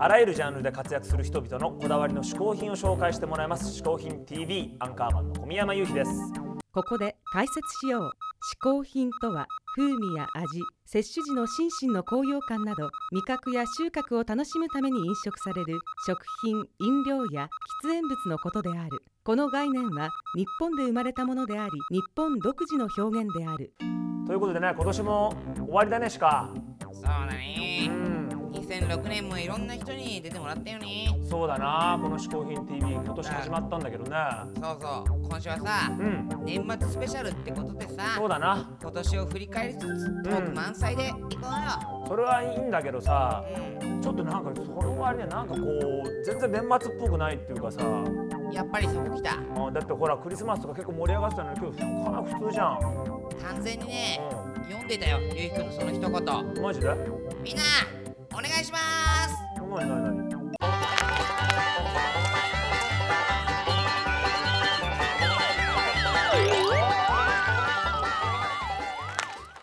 あらゆるジャンルで活躍する人々のこだわりの嗜好品を紹介してもらいます。嗜好品 TV アンカーマンの小宮山雄飛です。ここで解説しよう嗜好品とは風味や味摂取時の心身の高揚感など味覚や収穫を楽しむために飲食される食品飲料や喫煙物のことである。この概念は日本で生まれたものであり日本独自の表現である。ということでね今年も終わりだねしかそうだね。うん2006年もいろんな人に出てもらったよね。そうだな。この嗜好品 TV 今年始まったんだけどね。そうそう。今週はさうん。年末スペシャルってことでさそうだな。今年を振り返りつつトーク満載でいこうよ、それはいいんだけどさうちょっとなんかその割にはなんかこう全然年末っぽくないっていうかさ。ん、やっぱりそこ来た。あだってほらクリスマスとか結構盛り上がってたのに今日かなり普通じゃん、完全にね読んでたよゆうひくんのその一言。うん、マジで？みんなお願いします。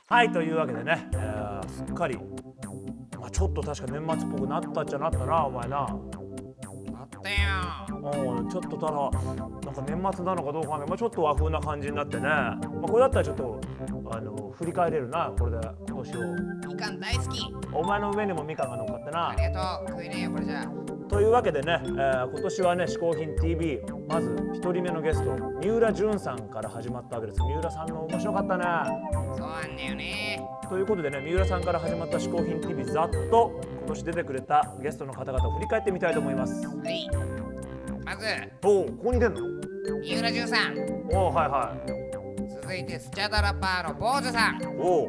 はいというわけでね、えーすっかり、まあ、ちょっと確か年末っぽくなったっちゃなったなお前な。うんちょっとただなんか年末なのかどうかわかんない、まあ、ちょっと和風な感じになってね、まあ、これだったらちょっとあの振り返れるな。これで今年を。みかん大好き。お前の上にもみかんが乗っかってな。ありがとう。食えねえよこれじゃ。あというわけでね、えー今年はね「嗜好品 TV」まず1人目のゲスト三浦淳さんから始まったわけです。三浦さんの面白かったね。そうなんだよね。ということでね三浦さんから始まった「嗜好品 TV」ざっと今年出てくれたゲストの方々を振り返ってみたいと思います。はいまず。おおここに出んの？三浦淳さん。おおはいはい。続いてスチャダラパーの坊主さん。おお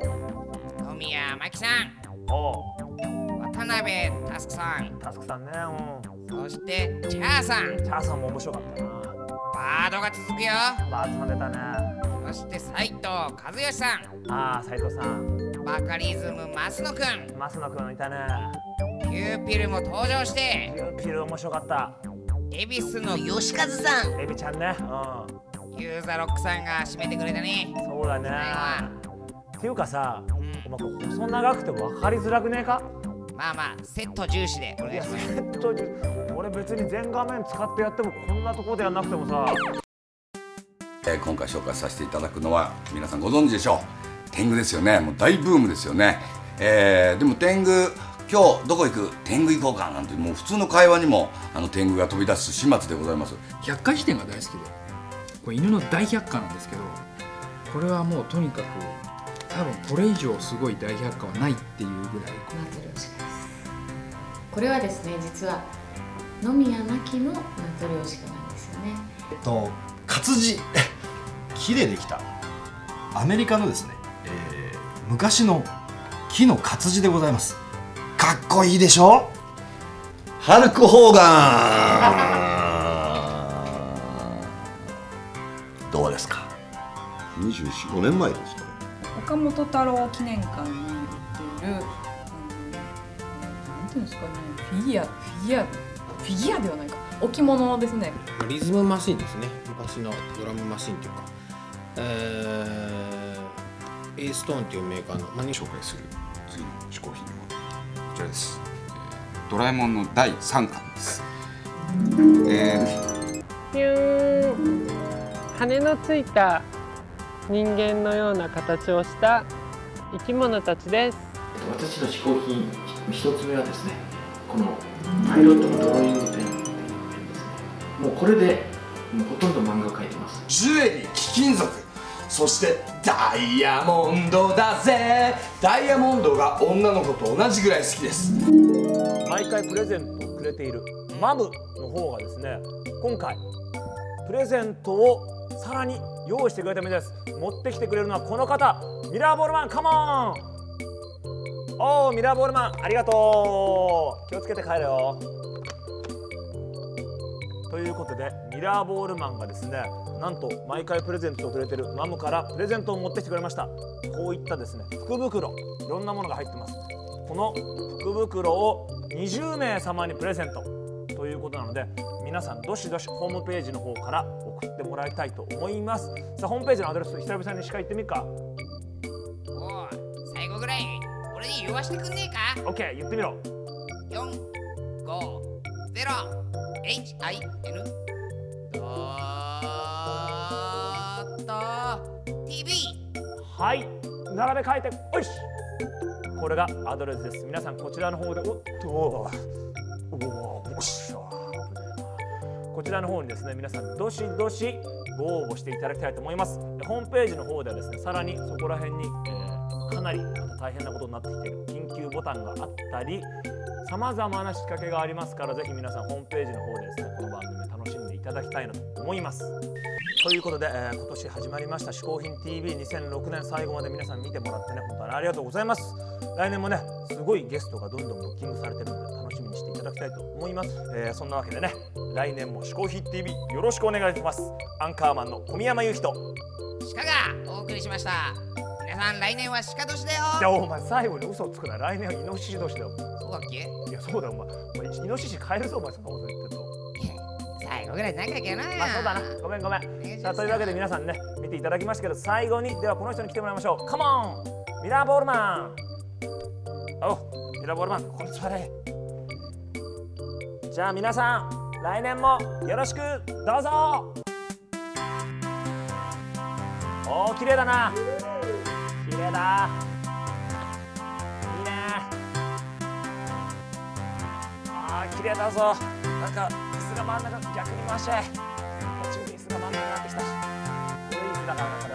野宮真紀さん。お渡辺佑さん。おタスクさんねうそしてチャーさん。んチャーさんも面白かったな。バードが続くよ。バーツさん出たね。そして斉藤和義さん。ああ斉藤さん。バカリズム増野くん。増野くんいたね。キューピルも登場して。ピルピル面白かった恵比寿の吉和さん。エビちゃんね。うん。ユーザロックさんが締めてくれたね。そうだね。っていうかさ、ん。お前これ細長くて分かりづらくねえか？まあまあセット重視でお願いします。セットに俺別に全画面使ってやってもこんなところでやんなくてもさ。えー今回紹介させていただくのは皆さんご存知でしょう。天狗ですよね。もう大ブームですよね、えーでも天狗今日どこ行く？天狗行こうかなんてもう普通の会話にもあの天狗が飛び出す始末でございます。百科事典が大好きで。これ犬の大百科なんですけどこれはもうとにかく多分これ以上すごい大百科はないっていうぐらいマトリョーシカですこれはですね実は野宮真紀のマトリョーシカなんですよね。えっと活字。木でできた。アメリカのですね、えー昔の木の活字でございますかっこいいでしょ？ハルク・ホーガン。どうですか？245年前ですかね。岡本太郎記念館に売っているあのなんていうんですかね。フィギュアフィギュアフィギュアではないか。置物ですね。リズムマシンですね。昔のドラムマシンというか。えー、エーストーンっていうメーカーの、まあ、紹介する？次の嗜好品ちらです、えードラえもんの第3巻です。えピュー。ン羽のついた人間のような形をした生き物たちです。私の嗜好品一つ目はですねこのパイロットのドローイングペンペンですね。もうこれでもうほとんど漫画を描いてます。ジュエリー貴金属そしてダイヤモンドだぜ。ダイヤモンドが女の子と同じぐらい好きです。毎回プレゼントをくれているマムの方がですね今回プレゼントをさらに用意してくれたみたいです。持ってきてくれるのはこの方ミラーボールマンカモン。おーミラーボールマンありがとう。気をつけて帰れよ。ということでミラーボールマンがですねなんと毎回プレゼントをくれてるマムからプレゼントを持ってきてくれました。こういったですね福袋いろんなものが入ってます。この福袋を20名様にプレゼントということなので皆さんどしどしホームページの方から送ってもらいたいと思います。さあホームページのアドレス久々にしか言ってみっか。おう最後ぐらい。俺に言わしてくんねえか？OK 言ってみろ。4 HIN ドット TV はい。並べ替えておいし。これがアドレスです。皆さんこちらの方でおっと。おおよっしゃこちらの方にですね皆さんどしどしご応募していただきたいと思います。ホームページの方ではですねさらにそこら辺に、えーかなりまた大変なことになってきている緊急ボタンがあったりさまざまな仕掛けがありますからぜひ皆さんホームページの方でですねこの番組楽しんでいただきたいなと思います。ということで、えー今年始まりました「嗜好品 TV2006 年最後まで皆さん見てもらってね本当にありがとうございます。来年もねすごいゲストがどんどんブッキングされてるので楽しみにしていただきたいと思います、えーそんなわけでね来年も「嗜好品 TV」よろしくお願いします。アンカーマンの小宮山雄人鹿がお送りしました。さん来年は鹿年だよ。いやお前最後に嘘をつくな。来年はイノシシ年だよ。そうだっけ？いやそうだよ。お前お前イノシシ変えるぞお前そんなこと言ってると。最後ぐらい仲良きゃなまあそうだな。ごめんごめん。さあというわけで皆さんね見ていただきましたけど最後にではこの人に来てもらいましょう。カモン！ミラーボールマン。おミラーボールマン。ここに座れじゃあ皆さん来年もよろしくどうぞ。おー綺麗だなだ。いいね。あー綺麗だぞ。なんか椅子が真ん中逆に回して。途中で椅子が真ん中になってきた。いい椅子だからなこれ